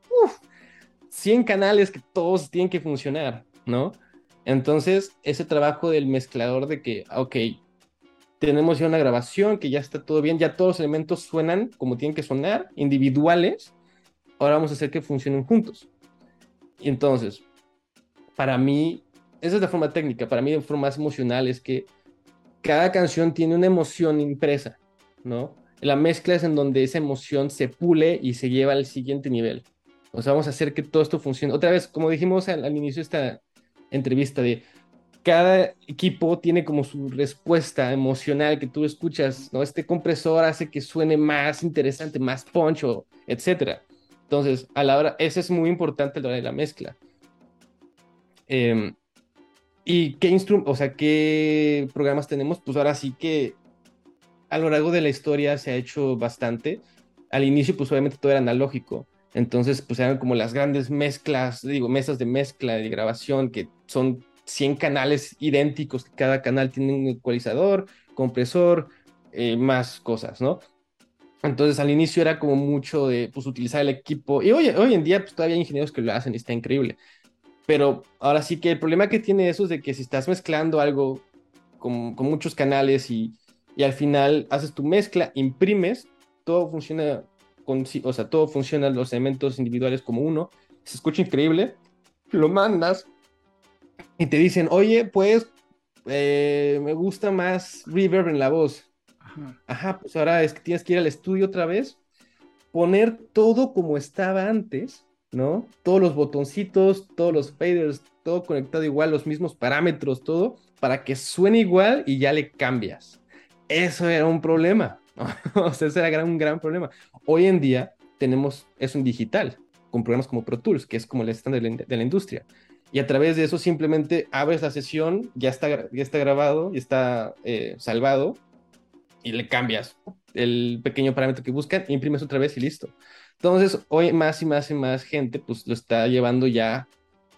100 canales que todos tienen que funcionar, ¿no? Entonces, ese trabajo del mezclador de que, ok, tenemos ya una grabación, que ya está todo bien, ya todos los elementos suenan como tienen que sonar, individuales, ahora vamos a hacer que funcionen juntos. Y entonces, para mí, esa es la forma técnica, para mí de forma más emocional es que cada canción tiene una emoción impresa, ¿no? La mezcla es en donde esa emoción se pule y se lleva al siguiente nivel. O sea, vamos a hacer que todo esto funcione. Otra vez, como dijimos al, inicio de esta entrevista, de cada equipo tiene como su respuesta emocional que tú escuchas, ¿no? Este compresor hace que suene más interesante, más poncho, etcétera. Entonces, a la hora, ese es muy importante a la hora de la mezcla. Em, ¿Y qué o sea, qué programas tenemos? Pues ahora sí que a lo largo de la historia se ha hecho bastante. Al inicio, pues obviamente todo era analógico. Entonces, pues eran como las grandes mezclas, digo, mesas de mezcla, de grabación, que son 100 canales idénticos, cada canal tiene un ecualizador, compresor, eh, más cosas, ¿no? Entonces al inicio era como mucho de pues, utilizar el equipo. Y hoy, hoy en día pues, todavía hay ingenieros que lo hacen y está increíble. Pero ahora sí que el problema que tiene eso es de que si estás mezclando algo con, con muchos canales y, y, al final haces tu mezcla, imprimes, todo funciona con, o sea, todo funciona los elementos individuales como uno, se escucha increíble, lo mandas y te dicen, oye, pues eh, me gusta más reverb en la voz. Ajá. pues ahora es que tienes que ir al estudio otra vez, poner todo como estaba antes, ¿no? Todos los botoncitos, todos los faders, todo conectado igual, los mismos parámetros, todo, para que suene igual y ya le cambias. Eso era un problema. o sea, ese era un gran problema. Hoy en día tenemos eso en digital, con programas como Pro Tools, que es como el estándar de la industria y a través de eso simplemente abres la sesión, ya está, ya está grabado, ya está eh, salvado y le cambias el pequeño parámetro que buscan, imprimes otra vez y listo. Entonces, hoy más y más y más gente pues lo está llevando ya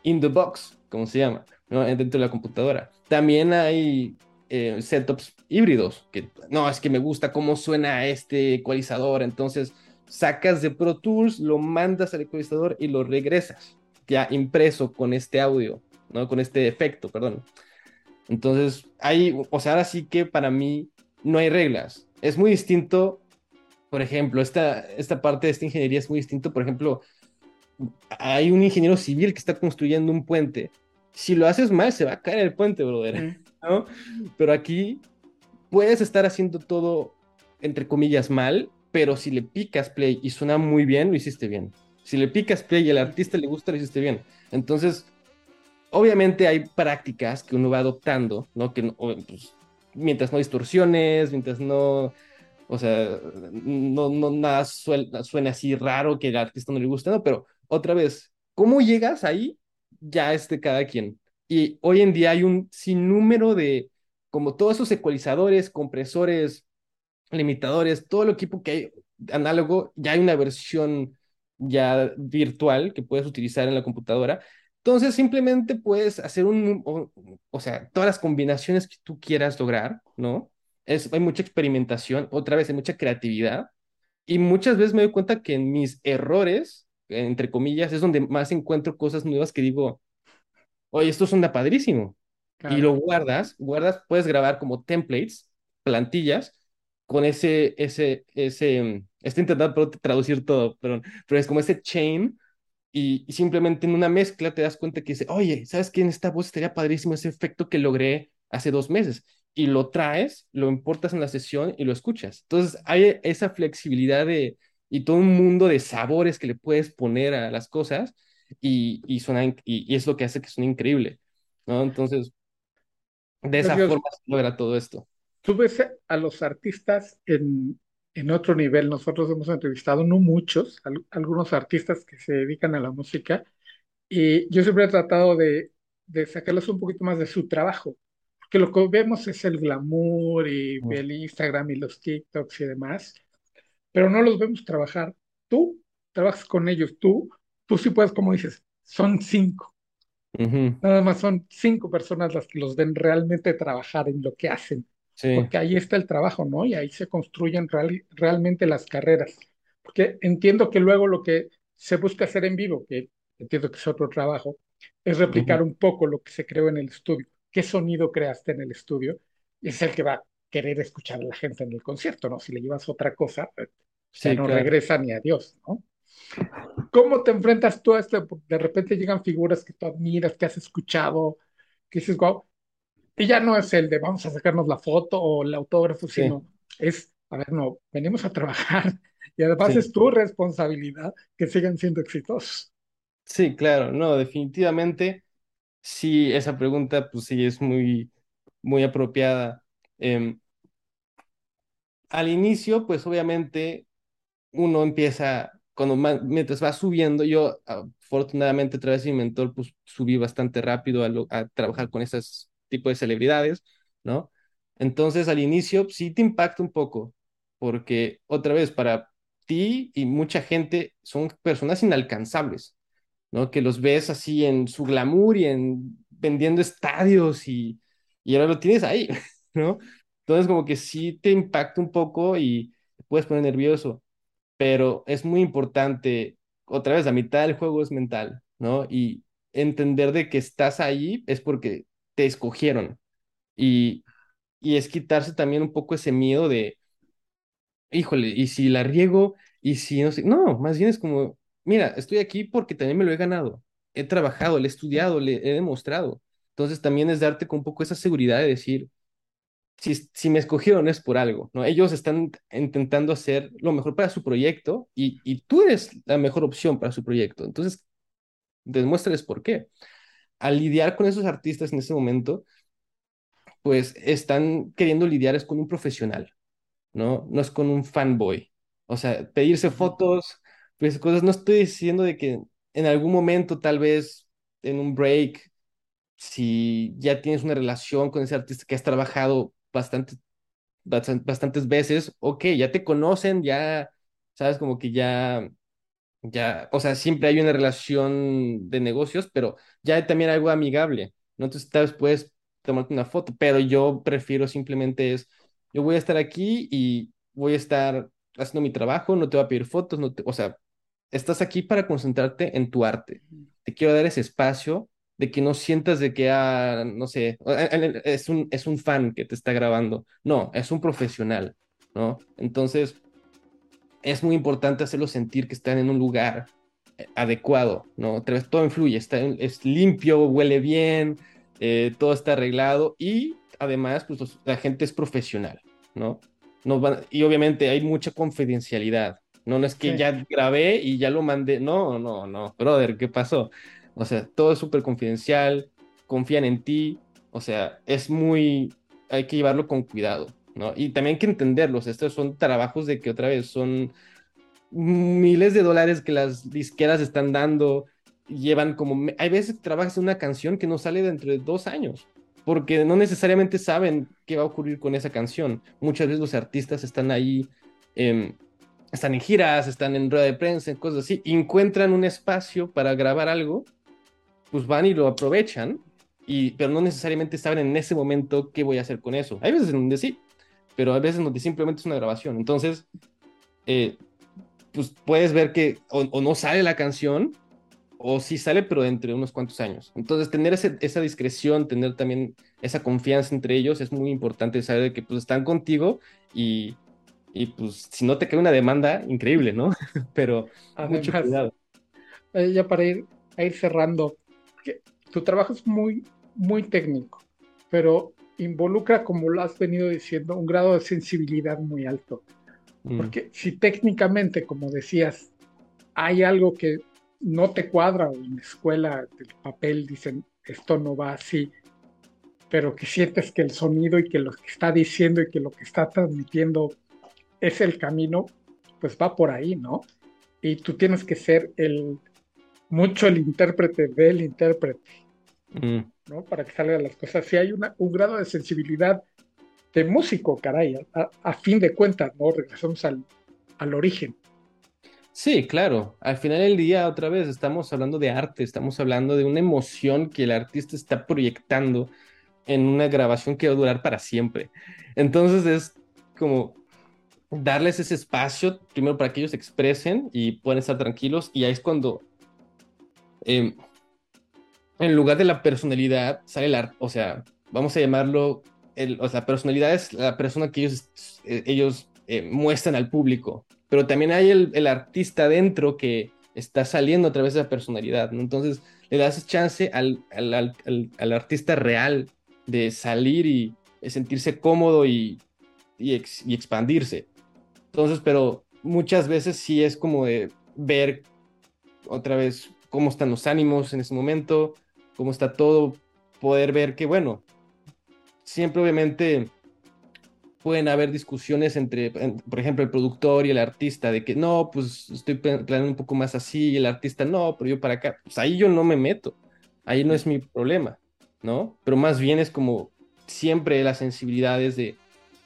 in the box, como se llama, dentro de la computadora. También hay eh, setups híbridos, que no, es que me gusta cómo suena este ecualizador, entonces sacas de Pro Tools, lo mandas al ecualizador y lo regresas ya impreso con este audio, ¿no? Con este efecto, perdón. Entonces, hay, o sea, ahora sí que para mí no hay reglas. Es muy distinto, por ejemplo, esta, esta parte de esta ingeniería es muy distinto, por ejemplo, hay un ingeniero civil que está construyendo un puente. Si lo haces mal, se va a caer el puente, brother. ¿no? Pero aquí puedes estar haciendo todo, entre comillas, mal, pero si le picas play y suena muy bien, lo hiciste bien. Si le picas play y al artista le gusta, lo hiciste bien. Entonces, obviamente hay prácticas que uno va adoptando, ¿no? Que pues, mientras no distorsiones, mientras no, o sea, no, no nada suena, así raro que al artista no le gusta, ¿no? Pero otra vez, ¿cómo llegas ahí? Ya es de cada quien. Y hoy en día hay un sinnúmero de, como todos esos ecualizadores, compresores, limitadores, todo el equipo que hay análogo, ya hay una versión ya virtual que puedes utilizar en la computadora. Entonces simplemente puedes hacer un, o, sea, todas las combinaciones que tú quieras lograr, ¿no? Es, hay mucha experimentación, otra vez hay mucha creatividad y muchas veces me doy cuenta que en mis errores, entre comillas, es donde más encuentro cosas nuevas que digo, oye, esto suena padrísimo. Y lo guardas, guardas, puedes grabar como templates, plantillas, con ese, ese, ese, estoy intentando traducir todo, pero, pero es como ese chain y, simplemente en una mezcla te das cuenta que dice, oye, ¿sabes qué? En esta voz estaría padrísimo ese efecto que logré hace dos meses. Y lo traes, lo importas en la sesión y lo escuchas. Entonces hay esa flexibilidad de, y todo un mundo de sabores que le puedes poner a las cosas y, y, suena, y, y es lo que hace que suene increíble, ¿no? Entonces, de esa forma se logra todo esto. Tú ves a los artistas en, en otro nivel. Nosotros hemos entrevistado, no muchos, algunos artistas que se dedican a la música, y yo siempre he tratado de, de sacarles un poquito más de su trabajo, porque lo que vemos es el glamour y el Instagram y los TikToks y demás, pero no los vemos trabajar. Tú trabajas con ellos, tú, tú sí puedes, como dices, son cinco. Nada más son cinco personas las que los ven realmente trabajar en lo que hacen porque ahí está el trabajo, ¿no? Y ahí se construyen realmente las carreras. Porque entiendo que luego lo que se busca hacer en vivo, que entiendo que es otro trabajo, es replicar un poco lo que se creó en el estudio. ¿Qué sonido creaste en el estudio? Es el que va a querer escuchar a la gente en el concierto, ¿no? Si le llevas otra cosa, ya no regresa ni a Dios, ¿no? ¿Cómo te enfrentas tú a esto? De repente llegan figuras que tú admiras, que has escuchado, que dices, wow, y ya no es el de vamos a sacarnos la foto o el autógrafo, sino es, a ver, no, venimos a trabajar y además es tu responsabilidad que sigan siendo exitosos. Sí, claro, no, definitivamente, sí, esa pregunta, pues sí, es muy, muy apropiada. Em, al inicio, pues obviamente uno empieza cuando mientras vas subiendo, yo afortunadamente a través de mi mentor, pues subí bastante rápido a, trabajar con esos tipos de celebridades, ¿no? Entonces al inicio sí te impacta un poco, porque otra vez para ti y mucha gente son personas inalcanzables, ¿no? Que los ves así en su glamour y en vendiendo estadios y, y ahora lo tienes ahí, ¿no? Entonces como que sí te impacta un poco y te puedes poner nervioso, pero es muy importante, otra vez, la mitad del juego es mental, ¿no? Y entender de que estás ahí es porque te escogieron y, y es quitarse también un poco ese miedo de, híjole, y si la riego, y si no sé, no, más bien es como, mira, estoy aquí porque también me lo he ganado, he trabajado, le he estudiado, le he demostrado. Entonces también es darte con un poco esa seguridad de decir, si, si me escogieron es por algo, ¿no? Ellos están intentando hacer lo mejor para su proyecto y, y tú eres la mejor opción para su proyecto. Entonces, demuéstrales por qué. Al lidiar con esos artistas en ese momento, pues están queriendo lidiar es con un profesional, ¿no? No es con un fanboy. O sea, pedirse fotos, pues cosas, no estoy diciendo de que en algún momento, tal vez en un break, si ya tienes una relación con ese artista que has trabajado bastante, bastantes veces, ok, ya te conocen, ya, sabes, como que ya, ya, o sea, siempre hay una relación de negocios, pero ya hay también algo amigable, ¿no? Entonces, tal vez puedes tomarte una foto, pero yo prefiero simplemente es, yo voy a estar aquí y voy a estar haciendo mi trabajo, no te voy a pedir fotos, no te, o sea, estás aquí para concentrarte en tu arte. Te quiero dar ese espacio de que no sientas de que, ah, no sé, es un, es un fan que te está grabando. No, es un profesional, ¿no? Entonces, es muy importante hacerlo sentir que están en un lugar eh, adecuado, ¿no? Todo influye, está, es limpio, huele bien, eh, todo está arreglado y además, pues la gente es profesional, ¿no? No y obviamente hay mucha confidencialidad. No, no es que ya grabé y ya lo mandé. No, no, no, brother, ¿qué pasó? O sea, todo es súper confidencial, confían en ti. O sea, es muy. Hay que llevarlo con cuidado, ¿no? Y también hay que entenderlos. Estos son trabajos de que otra vez son miles de dólares que las disqueras están dando. Llevan como. Hay veces que trabajas en una canción que no sale dentro de dos años porque no necesariamente saben qué va a ocurrir con esa canción. Muchas veces los artistas están ahí, em, están en giras, están en rueda de prensa, en cosas así, encuentran un espacio para grabar algo, pues van y lo aprovechan, y, pero no necesariamente saben en ese momento qué voy a hacer con eso. Hay veces en donde sí, pero hay veces en donde simplemente es una grabación. Entonces, eh, pues puedes ver que o no sale la canción, o sí sale, pero entre unos cuantos años. Entonces, tener esa discreción, tener también esa confianza entre ellos es muy importante, saber que pues están contigo y, y pues si no te cae una demanda, increíble, ¿no? pero mucho cuidado. Eh, ya para ir, ir cerrando, que tu trabajo es muy, muy técnico, pero involucra, como lo has venido diciendo, un grado de sensibilidad muy alto. Mm. Porque si técnicamente, como decías, hay algo que no te cuadra o en la escuela del papel dicen esto no va así, pero que sientes que el sonido y que lo que está diciendo y que lo que está transmitiendo es el camino, pues va por ahí, ¿no? Y tú tienes que ser el mucho el intérprete del intérprete, mm. ¿no? Para que salgan las cosas. Si hay una, un grado de sensibilidad de músico, caray, a, fin de cuentas, ¿no? Regresamos al, al origen. Sí, claro. Al final del día, otra vez, estamos hablando de arte, estamos hablando de una emoción que el artista está proyectando en una grabación que va a durar para siempre. Entonces es como darles ese espacio, primero para que ellos se expresen y puedan estar tranquilos, y ahí es cuando, em, en lugar de la personalidad, sale el arte, o sea, vamos a llamarlo, el, o sea, personalidad es la persona que ellos, eh, ellos eh, muestran al público pero también hay el, artista dentro que está saliendo a través de la personalidad. Entonces le das chance al, al, artista real de salir y sentirse cómodo y, y, expandirse. Entonces, pero muchas veces sí es como de ver otra vez cómo están los ánimos en ese momento, cómo está todo, poder ver que, bueno, siempre obviamente pueden haber discusiones entre, por ejemplo, el productor y el artista, de que no, pues estoy planeando un poco más así, y el artista no, pero yo para acá, pues ahí yo no me meto, ahí no es mi problema, ¿no? Pero más bien es como siempre las sensibilidades de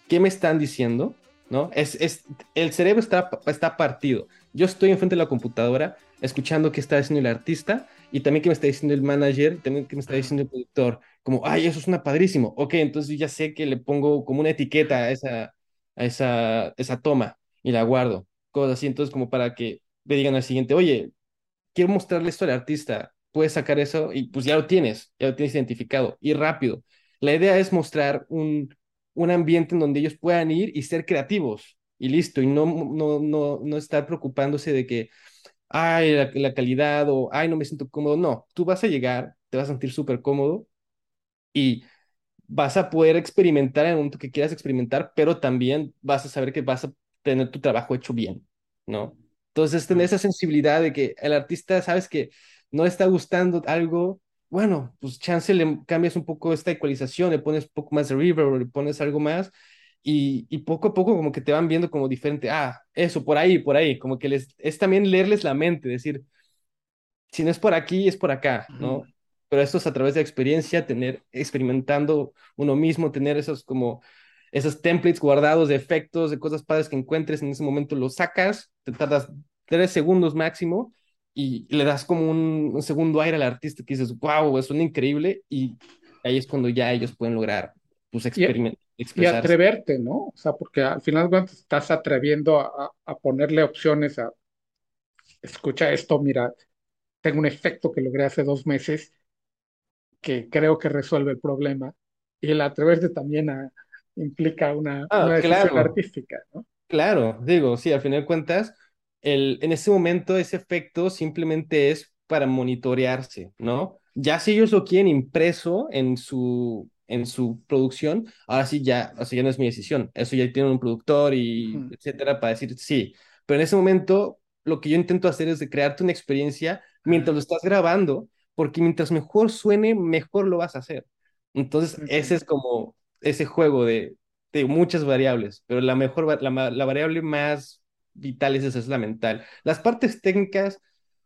qué me están diciendo, ¿no? Es, es, el cerebro está, está partido. Yo estoy enfrente de la computadora escuchando qué está diciendo el artista y también qué me está diciendo el manager, también qué me está diciendo el productor. Como, ay, eso es una padrísimo. Ok, entonces yo ya sé que le pongo como una etiqueta a esa, a esa, esa toma y la guardo. Cosas así, entonces como para que me digan al siguiente, oye, quiero mostrarle esto al artista, puedes sacar eso y pues ya lo tienes, ya lo tienes identificado y rápido. La idea es mostrar un, un ambiente en donde ellos puedan ir y ser creativos y listo, y no, no, no, no estar preocupándose de que, ay, la, calidad o, ay, no me siento cómodo. No, tú vas a llegar, te vas a sentir súper cómodo y vas a poder experimentar en el momento que quieras experimentar, pero también vas a saber que vas a tener tu trabajo hecho bien, ¿no? Entonces, tener esa sensibilidad de que el artista, sabes que no está gustando algo, bueno, pues chance le cambias un poco esta ecualización, le pones un poco más de reverb, le pones algo más, y, y, poco a poco como que te van viendo como diferente, ah, eso, por ahí, por ahí, como que les, es también leerles la mente, decir, si no es por aquí, es por acá, ¿no? Pero esto es a través de experiencia, tener, experimentando uno mismo, tener esos como, esos templates guardados de efectos, de cosas padres que encuentres, en ese momento los sacas, te tardas tres segundos máximo y le das como un, segundo aire al artista que dices, wow, es un increíble y ahí es cuando ya ellos pueden lograr pues experimentar. Y atreverte, ¿no? O sea, porque al final cuando estás atreviendo a, a, ponerle opciones a, escucha esto, mira, tengo un efecto que logré hace dos meses que creo que resuelve el problema. Y el atreverte también a, implica una, ah, una decisión artística, ¿no? Claro, digo, sí, al final de cuentas, el, en ese momento ese efecto simplemente es para monitorearse, ¿no? Ya si ellos lo quieren impreso en su, en su producción, ahora sí ya, o sea, ya no es mi decisión, eso ya tiene un productor y etcétera para decir sí, pero en ese momento lo que yo intento hacer es de crearte una experiencia mientras lo estás grabando, porque mientras mejor suene, mejor lo vas a hacer. Entonces, ese es como ese juego de, de muchas variables, pero la mejor, la, la variable más vital es esa, es la mental. Las partes técnicas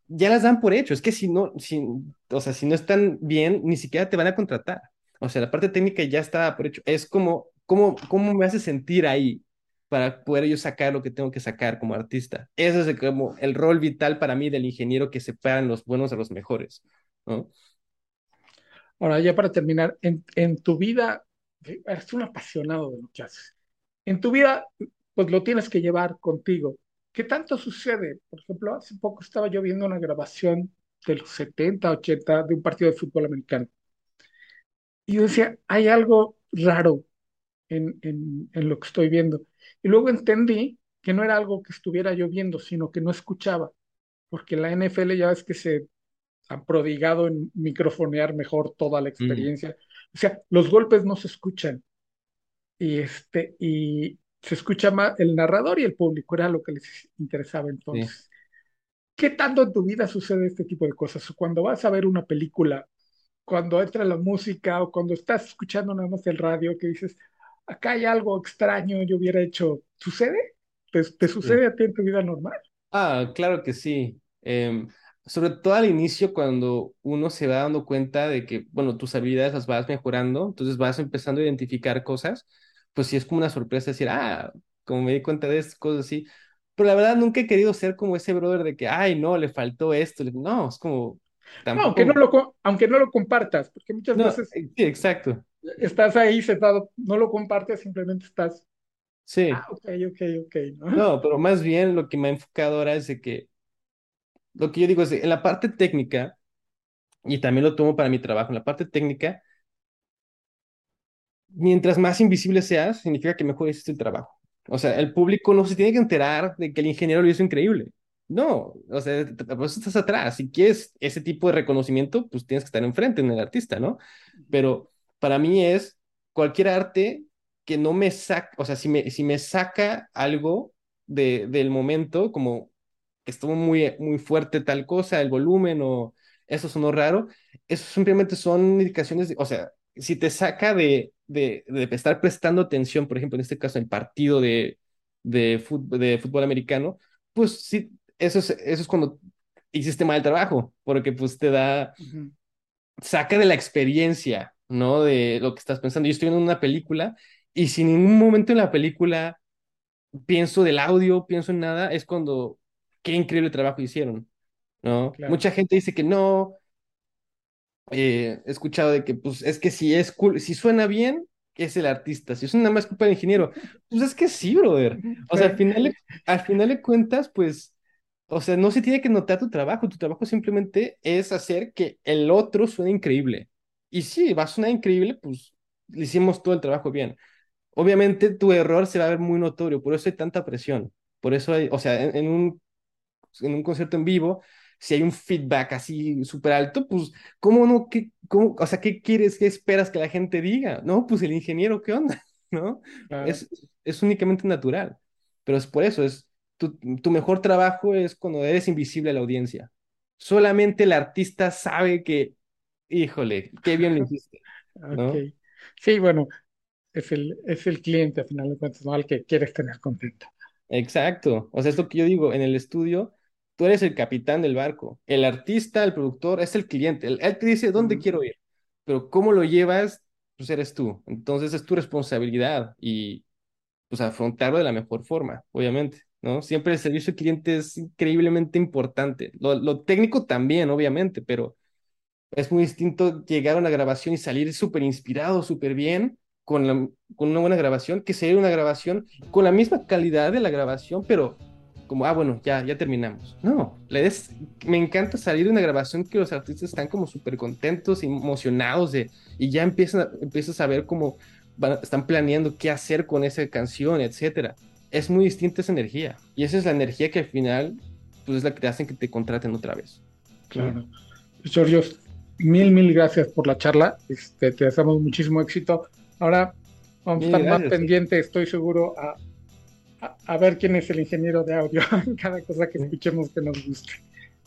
ya las dan por hecho, es que si no, si, o sea, si no están bien, ni siquiera te van a contratar. O sea, la parte técnica ya está por hecho. Es como, ¿cómo, cómo me hace sentir ahí para poder yo sacar lo que tengo que sacar como artista? Ese es como el rol vital para mí del ingeniero que separan los buenos de los mejores, ¿no? Ahora, ya para terminar, en, en tu vida, eres un apasionado de lo. En tu vida, pues lo tienes que llevar contigo. ¿Qué tanto sucede? Por ejemplo, hace poco estaba yo viendo una grabación de los 70, 80 de un partido de fútbol americano. Y yo decía, hay algo raro en, en, en lo que estoy viendo. Y luego entendí que no era algo que estuviera yo viendo, sino que no escuchaba, porque la NFL ya ves que se ha prodigado en microfonear mejor toda la mm. experiencia. O sea, los golpes no se escuchan. Y, este, y se escucha más el narrador y el público, era lo que les interesaba entonces. ¿Qué tanto en tu vida sucede este tipo de cosas? Cuando vas a ver una película cuando entra la música o cuando estás escuchando nada más el radio que dices, acá hay algo extraño, yo hubiera hecho, ¿sucede? ¿Te, sucede a ti en tu vida normal? Ah, claro que sí. Em, sobre todo al inicio, cuando uno se va dando cuenta de que, bueno, tus habilidades las vas mejorando, entonces vas empezando a identificar cosas, pues sí es como una sorpresa decir, ah, como me di cuenta de estas cosas así. Pero la verdad nunca he querido ser como ese brother de que, ay, no, le faltó esto. No, es como, aunque, no lo, aunque no lo compartas, porque muchas veces eh, sí, exacto. estás ahí sentado, no lo compartes, simplemente estás. Sí. Ah, ok, ok, ok. ¿no? ¿no? pero más bien lo que me ha enfocado ahora es de que lo que yo digo es en la parte técnica, y también lo tomo para mi trabajo, en la parte técnica, mientras más invisible seas, significa que mejor hiciste el trabajo. O sea, el público no se tiene que enterar de que el ingeniero lo hizo increíble. No, o sea, pues estás atrás. Si quieres ese tipo de reconocimiento, pues tienes que estar enfrente en el artista, ¿no? Pero para mí es cualquier arte que no me saca, o sea, si me, si me saca algo de, del momento, como estuvo muy, muy fuerte tal cosa, el volumen o eso sonó raro, eso simplemente son indicaciones, o sea, si te saca de, de, de estar prestando atención, por ejemplo, en este caso, el partido de, de, fútbol, de fútbol americano, pues sí, eso es, eso es cuando hiciste mal el trabajo, porque pues te da, saca de la experiencia, ¿no? De lo que estás pensando. Yo estoy viendo una película y sin ningún momento en la película pienso del audio, pienso en nada, es cuando qué increíble trabajo hicieron, ¿no? Mucha gente dice que no, eh, he escuchado de que, pues, es que si es cool, si suena bien, es el artista, si es nada más culpa del ingeniero, pues es que sí, brother. O sea, al final, al final de cuentas, pues, o sea, no se tiene que notar tu trabajo, tu trabajo simplemente es hacer que el otro suene increíble. Y si va a sonar increíble, pues le hicimos todo el trabajo bien. Obviamente tu error se va a ver muy notorio, por eso hay tanta presión. Por eso hay, o sea, en, un, en un concierto en vivo, si hay un feedback así súper alto, pues, ¿cómo no? Qué, cómo, o sea, ¿qué quieres, qué esperas que la gente diga? No, pues el ingeniero, ¿qué onda? ¿No? Es, es únicamente natural. Pero es por eso, es tu, tu, mejor trabajo es cuando eres invisible a la audiencia. Solamente el artista sabe que, híjole, qué bien lo hiciste. ¿no? Sí, bueno, es el, es el cliente, al final de cuentas, ¿no? Al que quieres tener contento. Exacto. O sea, es lo que yo digo, en el estudio, tú eres el capitán del barco. El artista, el productor, es el cliente. Él, te dice dónde quiero ir, pero cómo lo llevas, pues eres tú. Entonces es tu responsabilidad y pues afrontarlo de la mejor forma, obviamente, ¿no? Siempre el servicio al cliente es increíblemente importante. Lo, técnico también, obviamente, pero es muy distinto llegar a una grabación y salir súper inspirado, súper bien, con, con una buena grabación, que sería una grabación con la misma calidad de la grabación, pero como, ah, bueno, ya, ya terminamos. No, le me encanta salir de una grabación que los artistas están como súper contentos, emocionados de, y ya empiezan empiezas a ver cómo están planeando qué hacer con esa canción, etcétera. Es muy distinta esa energía. Y esa es la energía que al final, pues es la que te hacen que te contraten otra vez. Claro. Giorgio, mil, mil gracias por la charla. Este, te deseamos muchísimo éxito. Ahora vamos a estar más pendientes, estoy seguro, a, a, ver quién es el ingeniero de audio cada cosa que escuchemos que nos guste.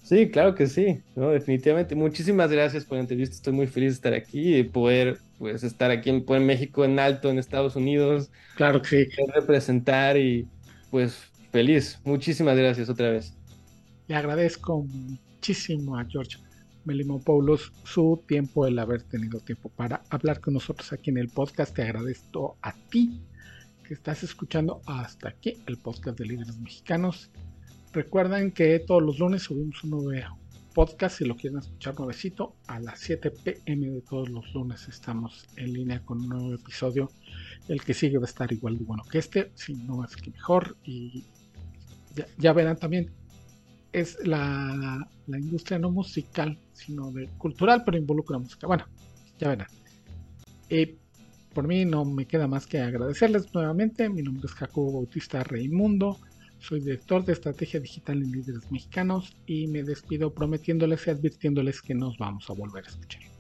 Sí, claro que sí, no, definitivamente. Muchísimas gracias por la entrevista. Estoy muy feliz de estar aquí y poder pues estar aquí en, en México en alto, en Estados Unidos. Claro que sí. Representar y pues feliz. Muchísimas gracias otra vez. Le agradezco muchísimo a George Melimopoulos su tiempo, el haber tenido tiempo para hablar con nosotros aquí en el podcast. Te agradezco a ti que estás escuchando hasta aquí el podcast de líderes mexicanos. Recuerden que todos los lunes subimos un nuevo podcast si lo quieren escuchar nuevecito a las 7 pm de todos los lunes estamos en línea con un nuevo episodio el que sigue va a estar igual de bueno que este si no es que mejor y ya verán también es la, industria no musical, sino cultural, pero involucra música. Bueno, ya verán. Y por mí no me queda más que agradecerles nuevamente. Mi nombre es Jacobo Bautista Reimundo. Soy director de estrategia digital en líderes mexicanos y me despido prometiéndoles y advirtiéndoles que nos vamos a volver a escuchar.